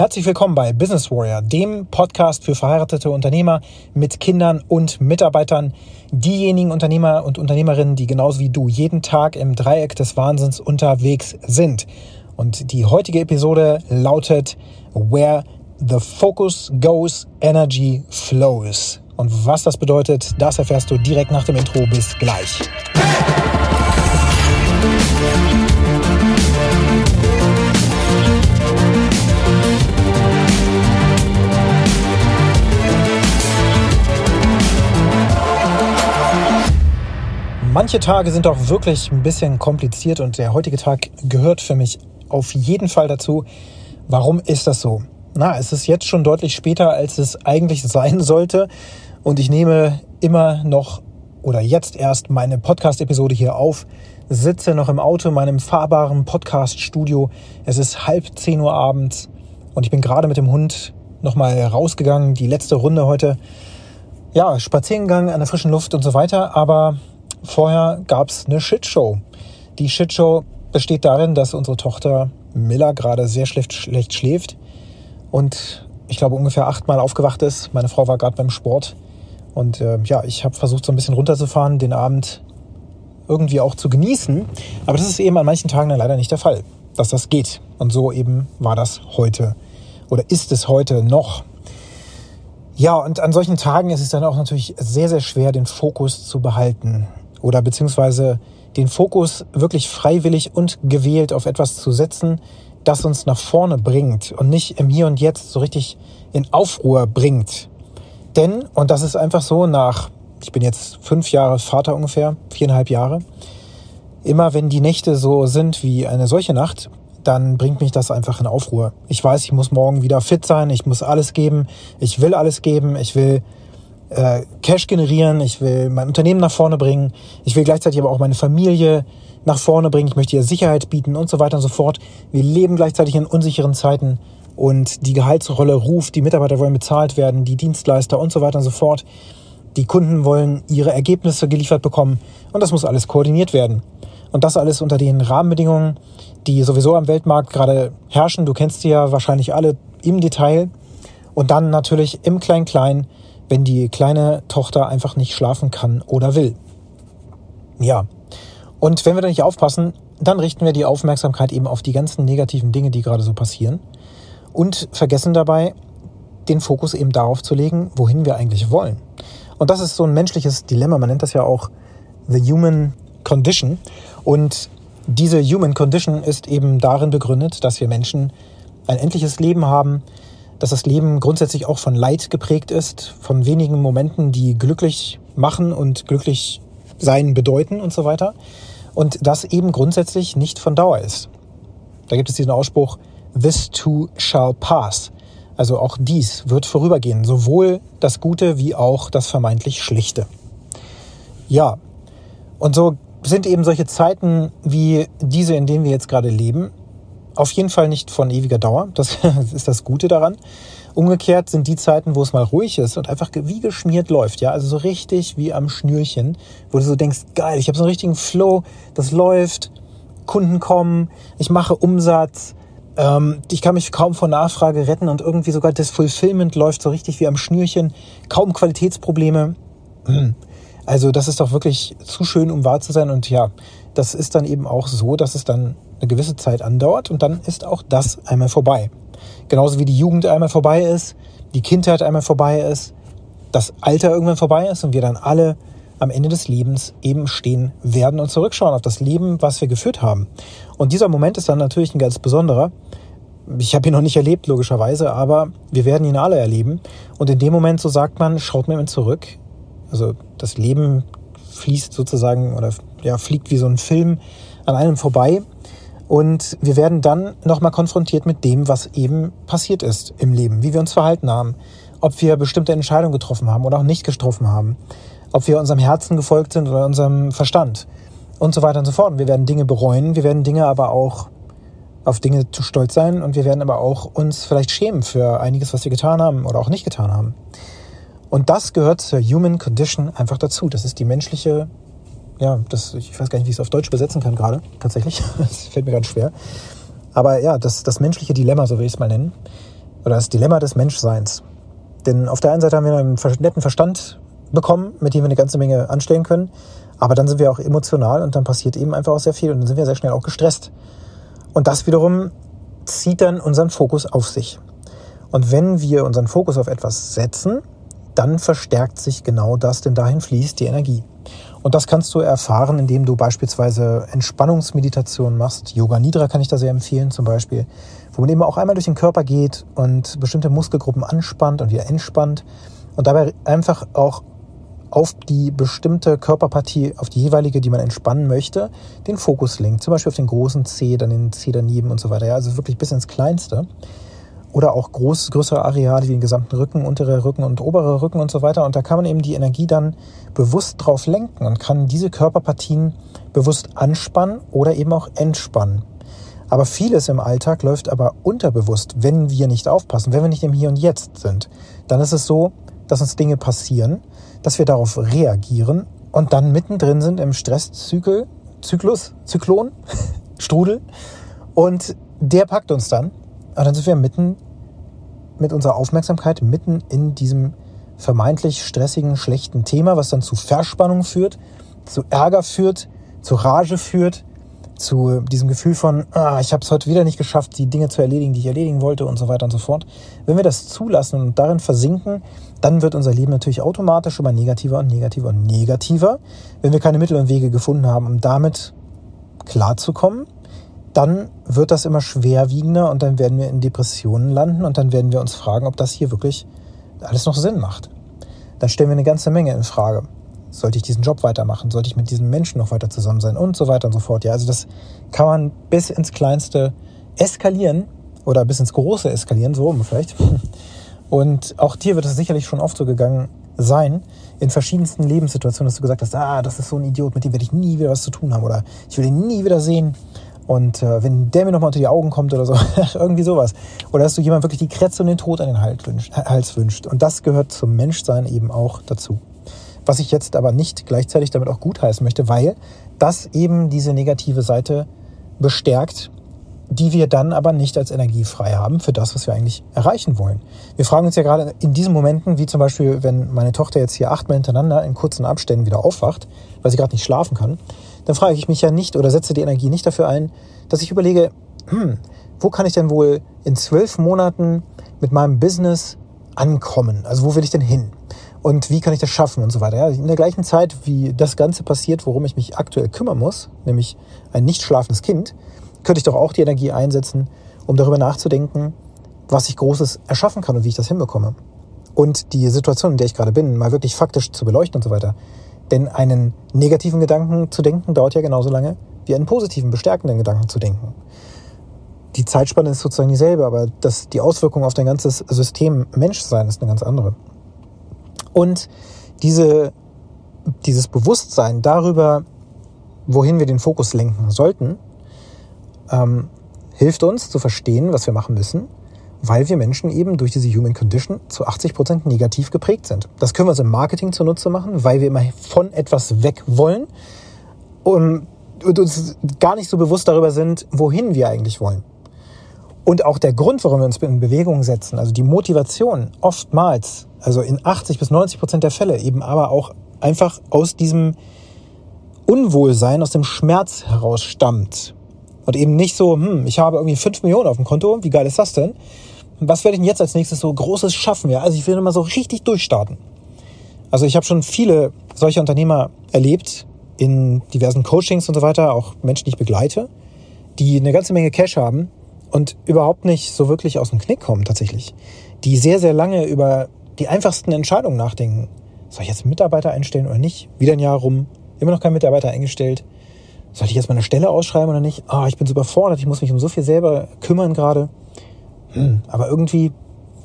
Herzlich willkommen bei Business Warrior, dem Podcast für verheiratete Unternehmer mit Kindern und Mitarbeitern. Diejenigen Unternehmer und Unternehmerinnen, die genauso wie du jeden Tag im Dreieck des Wahnsinns unterwegs sind. Und die heutige Episode lautet Where the Focus Goes, Energy Flows. Und was das bedeutet, das erfährst du direkt nach dem Intro. Bis gleich. Manche Tage sind auch wirklich ein bisschen kompliziert und der heutige Tag gehört für mich auf jeden Fall dazu. Warum ist das so? Na, es ist jetzt schon deutlich später, als es eigentlich sein sollte und ich nehme immer noch oder jetzt erst meine Podcast-Episode hier auf, sitze noch im Auto in meinem fahrbaren Podcast-Studio. Es ist halb zehn Uhr abends und ich bin gerade mit dem Hund nochmal rausgegangen, die letzte Runde heute. Ja, Spazierengang an der frischen Luft und so weiter, aber Vorher gab es eine Shitshow. Die Shitshow besteht darin, dass unsere Tochter Miller gerade sehr schlecht, schlecht schläft und ich glaube ungefähr achtmal aufgewacht ist. Meine Frau war gerade beim Sport und äh, ja, ich habe versucht so ein bisschen runterzufahren, den Abend irgendwie auch zu genießen. Aber das ist eben an manchen Tagen dann leider nicht der Fall, dass das geht. Und so eben war das heute oder ist es heute noch. Ja, und an solchen Tagen ist es dann auch natürlich sehr, sehr schwer, den Fokus zu behalten oder beziehungsweise den Fokus wirklich freiwillig und gewählt auf etwas zu setzen, das uns nach vorne bringt und nicht im Hier und Jetzt so richtig in Aufruhr bringt. Denn, und das ist einfach so nach, ich bin jetzt fünf Jahre Vater ungefähr, viereinhalb Jahre, immer wenn die Nächte so sind wie eine solche Nacht, dann bringt mich das einfach in Aufruhr. Ich weiß, ich muss morgen wieder fit sein, ich muss alles geben, ich will alles geben, ich will äh, Cash generieren, ich will mein Unternehmen nach vorne bringen, ich will gleichzeitig aber auch meine Familie nach vorne bringen, ich möchte ihr Sicherheit bieten und so weiter und so fort. Wir leben gleichzeitig in unsicheren Zeiten und die Gehaltsrolle ruft, die Mitarbeiter wollen bezahlt werden, die Dienstleister und so weiter und so fort. Die Kunden wollen ihre Ergebnisse geliefert bekommen und das muss alles koordiniert werden. Und das alles unter den Rahmenbedingungen, die sowieso am Weltmarkt gerade herrschen. Du kennst sie ja wahrscheinlich alle im Detail. Und dann natürlich im Klein-Klein wenn die kleine Tochter einfach nicht schlafen kann oder will. Ja. Und wenn wir da nicht aufpassen, dann richten wir die Aufmerksamkeit eben auf die ganzen negativen Dinge, die gerade so passieren und vergessen dabei, den Fokus eben darauf zu legen, wohin wir eigentlich wollen. Und das ist so ein menschliches Dilemma. Man nennt das ja auch the human condition. Und diese human condition ist eben darin begründet, dass wir Menschen ein endliches Leben haben, dass das Leben grundsätzlich auch von Leid geprägt ist, von wenigen Momenten, die glücklich machen und glücklich sein bedeuten und so weiter. Und das eben grundsätzlich nicht von Dauer ist. Da gibt es diesen Ausspruch, this too shall pass. Also auch dies wird vorübergehen, sowohl das Gute wie auch das vermeintlich Schlichte. Ja, und so sind eben solche Zeiten wie diese, in denen wir jetzt gerade leben, auf jeden Fall nicht von ewiger Dauer. Das ist das Gute daran. Umgekehrt sind die Zeiten, wo es mal ruhig ist und einfach wie geschmiert läuft, ja, also so richtig wie am Schnürchen, wo du so denkst, geil, ich habe so einen richtigen Flow, das läuft, Kunden kommen, ich mache Umsatz, ähm, ich kann mich kaum von Nachfrage retten und irgendwie sogar das Fulfillment läuft so richtig wie am Schnürchen, kaum Qualitätsprobleme. Also das ist doch wirklich zu schön, um wahr zu sein und ja, das ist dann eben auch so, dass es dann eine gewisse Zeit andauert und dann ist auch das einmal vorbei. Genauso wie die Jugend einmal vorbei ist, die Kindheit einmal vorbei ist, das Alter irgendwann vorbei ist und wir dann alle am Ende des Lebens eben stehen werden und zurückschauen auf das Leben, was wir geführt haben. Und dieser Moment ist dann natürlich ein ganz besonderer. Ich habe ihn noch nicht erlebt, logischerweise, aber wir werden ihn alle erleben. Und in dem Moment, so sagt man, schaut man zurück. Also das Leben fließt sozusagen oder ja, fliegt wie so ein Film an einem vorbei. Und wir werden dann nochmal konfrontiert mit dem, was eben passiert ist im Leben, wie wir uns verhalten haben, ob wir bestimmte Entscheidungen getroffen haben oder auch nicht getroffen haben, ob wir unserem Herzen gefolgt sind oder unserem Verstand und so weiter und so fort. Wir werden Dinge bereuen, wir werden Dinge aber auch auf Dinge zu stolz sein und wir werden aber auch uns vielleicht schämen für einiges, was wir getan haben oder auch nicht getan haben. Und das gehört zur Human Condition einfach dazu. Das ist die menschliche ja, das, ich weiß gar nicht, wie ich es auf Deutsch übersetzen kann gerade, tatsächlich. Das fällt mir ganz schwer. Aber ja, das, das menschliche Dilemma, so will ich es mal nennen. oder das Dilemma des Menschseins. Denn auf der einen Seite haben wir einen netten Verstand bekommen, mit dem wir eine ganze Menge anstellen können. Aber dann sind wir auch emotional und dann passiert eben einfach auch sehr viel und dann sind wir sehr schnell auch gestresst. Und das wiederum zieht dann unseren Fokus auf sich. Und wenn wir unseren Fokus auf etwas setzen, dann verstärkt sich genau das, denn dahin fließt die Energie. Und das kannst du erfahren, indem du beispielsweise Entspannungsmeditation machst. Yoga Nidra kann ich da sehr empfehlen zum Beispiel, wo man eben auch einmal durch den Körper geht und bestimmte Muskelgruppen anspannt und wieder entspannt und dabei einfach auch auf die bestimmte Körperpartie, auf die jeweilige, die man entspannen möchte, den Fokus lenkt. Zum Beispiel auf den großen Zeh, dann den Zeh daneben und so weiter. Ja, also wirklich bis ins Kleinste oder auch groß, größere Areale wie den gesamten Rücken, untere Rücken und obere Rücken und so weiter. Und da kann man eben die Energie dann bewusst drauf lenken und kann diese Körperpartien bewusst anspannen oder eben auch entspannen. Aber vieles im Alltag läuft aber unterbewusst, wenn wir nicht aufpassen, wenn wir nicht im Hier und Jetzt sind. Dann ist es so, dass uns Dinge passieren, dass wir darauf reagieren und dann mittendrin sind im Stresszyklus, Zyklus, Zyklon, Strudel. Und der packt uns dann und dann sind wir mitten mit unserer Aufmerksamkeit mitten in diesem vermeintlich stressigen, schlechten Thema, was dann zu Verspannung führt, zu Ärger führt, zu Rage führt, zu diesem Gefühl von, ah, ich habe es heute wieder nicht geschafft, die Dinge zu erledigen, die ich erledigen wollte und so weiter und so fort. Wenn wir das zulassen und darin versinken, dann wird unser Leben natürlich automatisch immer negativer und negativer und negativer. Wenn wir keine Mittel und Wege gefunden haben, um damit klarzukommen, dann wird das immer schwerwiegender und dann werden wir in Depressionen landen und dann werden wir uns fragen, ob das hier wirklich alles noch Sinn macht. Dann stellen wir eine ganze Menge in Frage. Sollte ich diesen Job weitermachen? Sollte ich mit diesen Menschen noch weiter zusammen sein? Und so weiter und so fort. Ja, also das kann man bis ins Kleinste eskalieren oder bis ins Große eskalieren, so rum vielleicht. Und auch dir wird es sicherlich schon oft so gegangen sein, in verschiedensten Lebenssituationen, dass du gesagt hast, ah, das ist so ein Idiot, mit dem werde ich nie wieder was zu tun haben oder ich will ihn nie wieder sehen und äh, wenn der mir nochmal unter die Augen kommt oder so, irgendwie sowas. Oder dass du jemand wirklich die Kretze und den Tod an den Hals wünscht, Hals wünscht. Und das gehört zum Menschsein eben auch dazu. Was ich jetzt aber nicht gleichzeitig damit auch gutheißen möchte, weil das eben diese negative Seite bestärkt, die wir dann aber nicht als Energie frei haben für das, was wir eigentlich erreichen wollen. Wir fragen uns ja gerade in diesen Momenten, wie zum Beispiel, wenn meine Tochter jetzt hier achtmal hintereinander in kurzen Abständen wieder aufwacht, weil sie gerade nicht schlafen kann, dann frage ich mich ja nicht oder setze die Energie nicht dafür ein, dass ich überlege, hm, wo kann ich denn wohl in zwölf Monaten mit meinem Business ankommen? Also wo will ich denn hin? Und wie kann ich das schaffen und so weiter? Ja, in der gleichen Zeit, wie das Ganze passiert, worum ich mich aktuell kümmern muss, nämlich ein nicht schlafendes Kind, könnte ich doch auch die Energie einsetzen, um darüber nachzudenken, was ich Großes erschaffen kann und wie ich das hinbekomme. Und die Situation, in der ich gerade bin, mal wirklich faktisch zu beleuchten und so weiter. Denn einen negativen Gedanken zu denken dauert ja genauso lange wie einen positiven, bestärkenden Gedanken zu denken. Die Zeitspanne ist sozusagen dieselbe, aber das, die Auswirkung auf dein ganzes System Menschsein ist eine ganz andere. Und diese, dieses Bewusstsein darüber, wohin wir den Fokus lenken sollten, ähm, hilft uns zu verstehen, was wir machen müssen weil wir Menschen eben durch diese Human Condition zu 80 Prozent negativ geprägt sind. Das können wir uns im Marketing zunutze machen, weil wir immer von etwas weg wollen und uns gar nicht so bewusst darüber sind, wohin wir eigentlich wollen. Und auch der Grund, warum wir uns in Bewegung setzen, also die Motivation oftmals, also in 80 bis 90 Prozent der Fälle eben aber auch einfach aus diesem Unwohlsein, aus dem Schmerz heraus stammt. Und eben nicht so, hm, ich habe irgendwie 5 Millionen auf dem Konto, wie geil ist das denn? Was werde ich denn jetzt als nächstes so Großes schaffen? Ja, also ich will immer so richtig durchstarten. Also ich habe schon viele solche Unternehmer erlebt in diversen Coachings und so weiter, auch Menschen, die ich begleite, die eine ganze Menge Cash haben und überhaupt nicht so wirklich aus dem Knick kommen tatsächlich. Die sehr, sehr lange über die einfachsten Entscheidungen nachdenken. Soll ich jetzt einen Mitarbeiter einstellen oder nicht? Wieder ein Jahr rum, immer noch kein Mitarbeiter eingestellt. Soll ich jetzt mal eine Stelle ausschreiben oder nicht? Ah, oh, ich bin so überfordert, ich muss mich um so viel selber kümmern gerade hm, aber irgendwie,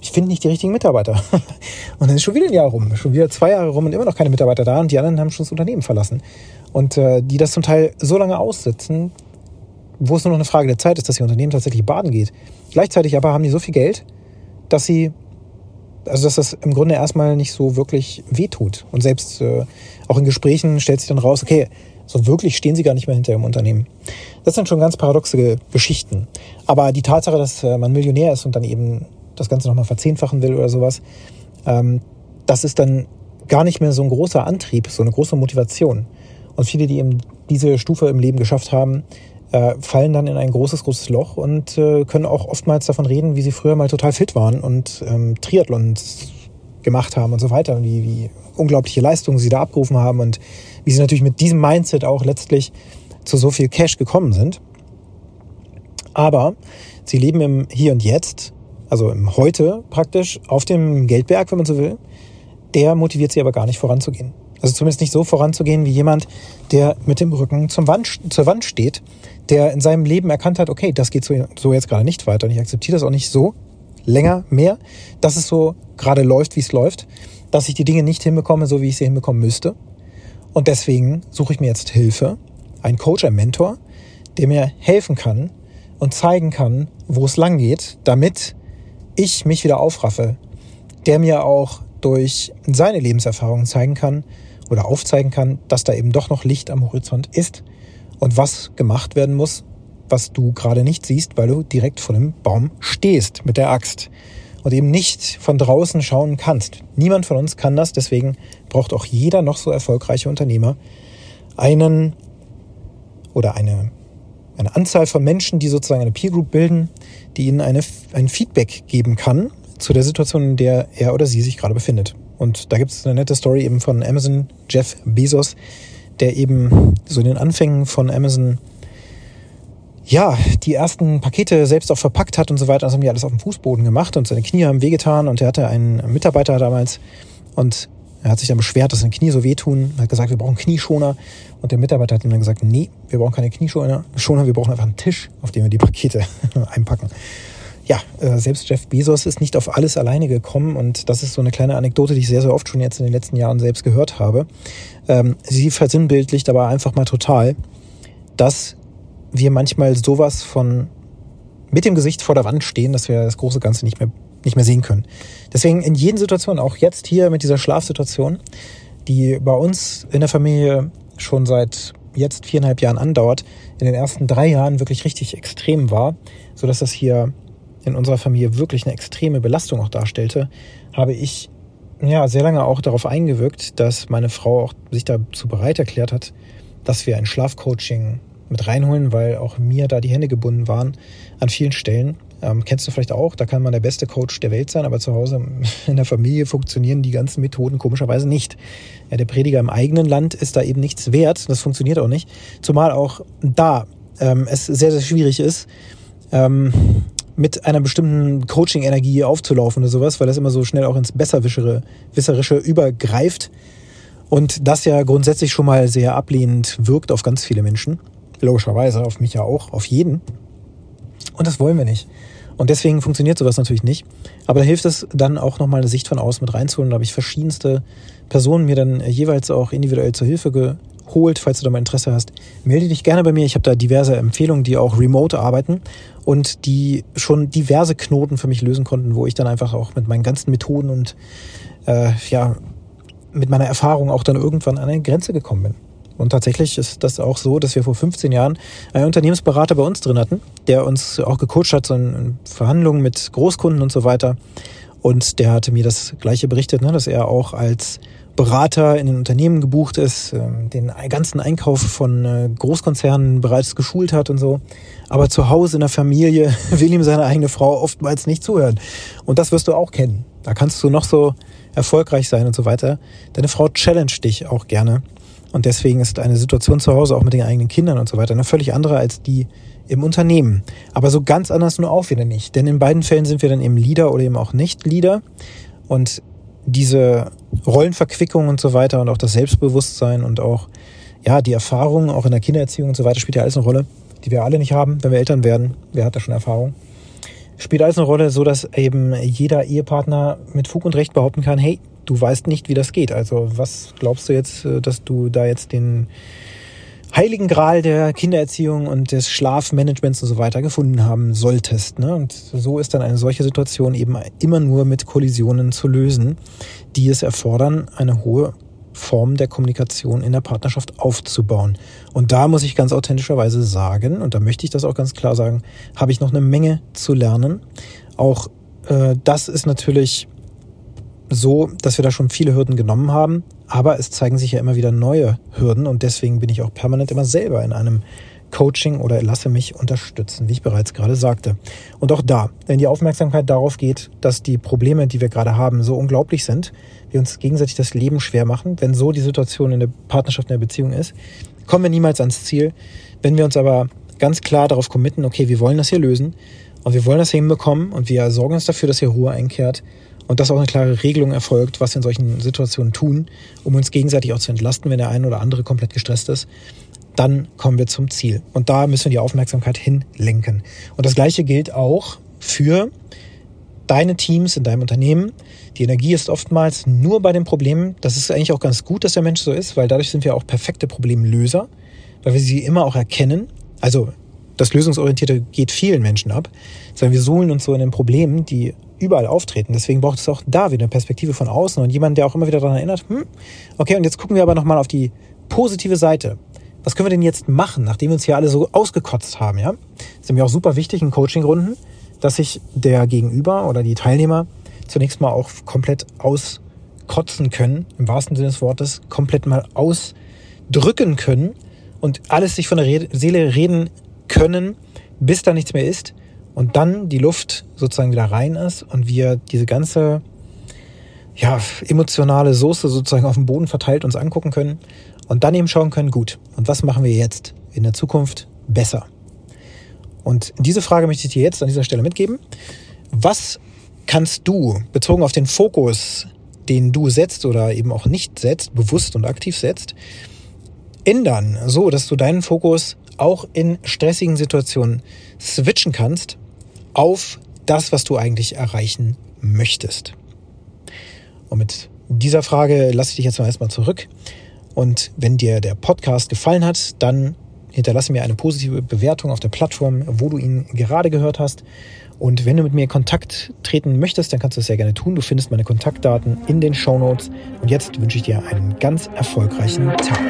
ich finde nicht die richtigen Mitarbeiter. und dann ist schon wieder ein Jahr rum, schon wieder zwei Jahre rum und immer noch keine Mitarbeiter da und die anderen haben schon das Unternehmen verlassen. Und äh, die das zum Teil so lange aussitzen, wo es nur noch eine Frage der Zeit ist, dass ihr Unternehmen tatsächlich baden geht. Gleichzeitig aber haben die so viel Geld, dass sie, also dass das im Grunde erstmal nicht so wirklich wehtut. Und selbst äh, auch in Gesprächen stellt sich dann raus, okay, so wirklich stehen sie gar nicht mehr hinter ihrem Unternehmen. Das sind schon ganz paradoxe Geschichten. Aber die Tatsache, dass äh, man Millionär ist und dann eben das Ganze nochmal verzehnfachen will oder sowas, ähm, das ist dann gar nicht mehr so ein großer Antrieb, so eine große Motivation. Und viele, die eben diese Stufe im Leben geschafft haben, äh, fallen dann in ein großes, großes Loch und äh, können auch oftmals davon reden, wie sie früher mal total fit waren und ähm, Triathlons gemacht haben und so weiter und wie, wie unglaubliche Leistungen sie da abgerufen haben und wie sie natürlich mit diesem Mindset auch letztlich zu so viel Cash gekommen sind. Aber sie leben im Hier und Jetzt, also im Heute praktisch, auf dem Geldberg, wenn man so will. Der motiviert sie aber gar nicht voranzugehen. Also zumindest nicht so voranzugehen wie jemand, der mit dem Rücken zum Wand, zur Wand steht, der in seinem Leben erkannt hat, okay, das geht so, so jetzt gerade nicht weiter und ich akzeptiere das auch nicht so länger mehr, dass es so gerade läuft, wie es läuft, dass ich die Dinge nicht hinbekomme, so wie ich sie hinbekommen müsste. Und deswegen suche ich mir jetzt Hilfe, einen Coach, einen Mentor, der mir helfen kann und zeigen kann, wo es lang geht, damit ich mich wieder aufraffe, der mir auch durch seine Lebenserfahrungen zeigen kann oder aufzeigen kann, dass da eben doch noch Licht am Horizont ist und was gemacht werden muss, was du gerade nicht siehst, weil du direkt vor dem Baum stehst mit der Axt und eben nicht von draußen schauen kannst. Niemand von uns kann das, deswegen braucht auch jeder noch so erfolgreiche Unternehmer einen oder eine, eine Anzahl von Menschen, die sozusagen eine Peer Group bilden, die ihnen eine, ein Feedback geben kann zu der Situation, in der er oder sie sich gerade befindet. Und da gibt es eine nette Story eben von Amazon, Jeff Bezos, der eben so in den Anfängen von Amazon ja, die ersten Pakete selbst auch verpackt hat und so weiter. Das haben die alles auf dem Fußboden gemacht und seine Knie haben wehgetan und er hatte einen Mitarbeiter damals und er hat sich dann beschwert, dass seine Knie so wehtun, Er hat gesagt, wir brauchen Knieschoner und der Mitarbeiter hat ihm dann gesagt, nee, wir brauchen keine Knieschoner, wir brauchen einfach einen Tisch, auf dem wir die Pakete einpacken. Ja, äh, selbst Jeff Bezos ist nicht auf alles alleine gekommen und das ist so eine kleine Anekdote, die ich sehr, sehr oft schon jetzt in den letzten Jahren selbst gehört habe. Ähm, sie versinnbildlicht aber einfach mal total, dass wir manchmal sowas von mit dem Gesicht vor der Wand stehen, dass wir das große Ganze nicht mehr, nicht mehr sehen können. Deswegen in jeden Situationen, auch jetzt hier mit dieser Schlafsituation, die bei uns in der Familie schon seit jetzt viereinhalb Jahren andauert, in den ersten drei Jahren wirklich richtig extrem war, so dass das hier in unserer Familie wirklich eine extreme Belastung auch darstellte, habe ich ja sehr lange auch darauf eingewirkt, dass meine Frau auch sich dazu bereit erklärt hat, dass wir ein Schlafcoaching mit reinholen, weil auch mir da die Hände gebunden waren an vielen Stellen. Ähm, kennst du vielleicht auch, da kann man der beste Coach der Welt sein, aber zu Hause in der Familie funktionieren die ganzen Methoden komischerweise nicht. Ja, der Prediger im eigenen Land ist da eben nichts wert, das funktioniert auch nicht. Zumal auch da ähm, es sehr, sehr schwierig ist, ähm, mit einer bestimmten Coaching-Energie aufzulaufen oder sowas, weil das immer so schnell auch ins Besserwisserische übergreift und das ja grundsätzlich schon mal sehr ablehnend wirkt auf ganz viele Menschen. Logischerweise, auf mich ja auch, auf jeden. Und das wollen wir nicht. Und deswegen funktioniert sowas natürlich nicht. Aber da hilft es dann auch nochmal eine Sicht von außen mit reinzuholen. Da habe ich verschiedenste Personen mir dann jeweils auch individuell zur Hilfe geholt. Falls du da mal Interesse hast, melde dich gerne bei mir. Ich habe da diverse Empfehlungen, die auch remote arbeiten und die schon diverse Knoten für mich lösen konnten, wo ich dann einfach auch mit meinen ganzen Methoden und äh, ja, mit meiner Erfahrung auch dann irgendwann an eine Grenze gekommen bin. Und tatsächlich ist das auch so, dass wir vor 15 Jahren einen Unternehmensberater bei uns drin hatten, der uns auch gecoacht hat, so in Verhandlungen mit Großkunden und so weiter. Und der hatte mir das Gleiche berichtet, ne, dass er auch als Berater in den Unternehmen gebucht ist, ähm, den ganzen Einkauf von äh, Großkonzernen bereits geschult hat und so. Aber zu Hause in der Familie will ihm seine eigene Frau oftmals nicht zuhören. Und das wirst du auch kennen. Da kannst du noch so erfolgreich sein und so weiter. Deine Frau challenge dich auch gerne. Und deswegen ist eine Situation zu Hause auch mit den eigenen Kindern und so weiter eine völlig andere als die im Unternehmen. Aber so ganz anders nur auch wieder nicht. Denn in beiden Fällen sind wir dann eben Leader oder eben auch nicht Leader. Und diese Rollenverquickung und so weiter und auch das Selbstbewusstsein und auch ja die Erfahrung auch in der Kindererziehung und so weiter spielt ja alles eine Rolle, die wir alle nicht haben, wenn wir Eltern werden. Wer hat da schon Erfahrung? Spielt alles eine Rolle, so dass eben jeder Ehepartner mit Fug und Recht behaupten kann, hey, du weißt nicht, wie das geht. Also was glaubst du jetzt, äh, dass du da jetzt den heiligen Gral der Kindererziehung und des Schlafmanagements und so weiter gefunden haben solltest. Ne? Und so ist dann eine solche Situation eben immer nur mit Kollisionen zu lösen, die es erfordern, eine hohe Form der Kommunikation in der Partnerschaft aufzubauen. Und da muss ich ganz authentischerweise sagen, und da möchte ich das auch ganz klar sagen, habe ich noch eine Menge zu lernen. Auch äh, das ist natürlich so, dass wir da schon viele Hürden genommen haben, aber es zeigen sich ja immer wieder neue Hürden und deswegen bin ich auch permanent immer selber in einem Coaching oder lasse mich unterstützen, wie ich bereits gerade sagte. Und auch da, wenn die Aufmerksamkeit darauf geht, dass die Probleme, die wir gerade haben, so unglaublich sind, wir uns gegenseitig das Leben schwer machen, wenn so die Situation in der Partnerschaft, in der Beziehung ist, kommen wir niemals ans Ziel. Wenn wir uns aber ganz klar darauf committen, okay, wir wollen das hier lösen und wir wollen das hinbekommen und wir sorgen uns dafür, dass hier Ruhe einkehrt und dass auch eine klare Regelung erfolgt, was wir in solchen Situationen tun, um uns gegenseitig auch zu entlasten, wenn der eine oder andere komplett gestresst ist, dann kommen wir zum Ziel. Und da müssen wir die Aufmerksamkeit hinlenken. Und das Gleiche gilt auch für deine Teams in deinem Unternehmen. Die Energie ist oftmals nur bei den Problemen. Das ist eigentlich auch ganz gut, dass der Mensch so ist, weil dadurch sind wir auch perfekte Problemlöser, weil wir sie immer auch erkennen. Also das Lösungsorientierte geht vielen Menschen ab, sondern wir suhlen uns so in den Problemen, die überall auftreten. Deswegen braucht es auch da wieder eine Perspektive von außen und jemand, der auch immer wieder daran erinnert, hm, okay, und jetzt gucken wir aber nochmal auf die positive Seite. Was können wir denn jetzt machen, nachdem wir uns hier alle so ausgekotzt haben, ja? Das ist mir auch super wichtig in Coaching-Runden, dass sich der Gegenüber oder die Teilnehmer zunächst mal auch komplett auskotzen können, im wahrsten Sinne des Wortes, komplett mal ausdrücken können und alles sich von der Seele reden können, bis da nichts mehr ist und dann die Luft sozusagen wieder rein ist und wir diese ganze ja, emotionale Soße sozusagen auf dem Boden verteilt uns angucken können und dann eben schauen können, gut, und was machen wir jetzt in der Zukunft besser? Und diese Frage möchte ich dir jetzt an dieser Stelle mitgeben. Was kannst du, bezogen auf den Fokus, den du setzt oder eben auch nicht setzt, bewusst und aktiv setzt, ändern, so dass du deinen Fokus auch in stressigen Situationen switchen kannst auf das, was du eigentlich erreichen möchtest. Und mit dieser Frage lasse ich dich jetzt mal erstmal zurück. Und wenn dir der Podcast gefallen hat, dann hinterlasse mir eine positive Bewertung auf der Plattform, wo du ihn gerade gehört hast. Und wenn du mit mir in Kontakt treten möchtest, dann kannst du das sehr gerne tun. Du findest meine Kontaktdaten in den Show Notes. Und jetzt wünsche ich dir einen ganz erfolgreichen Tag.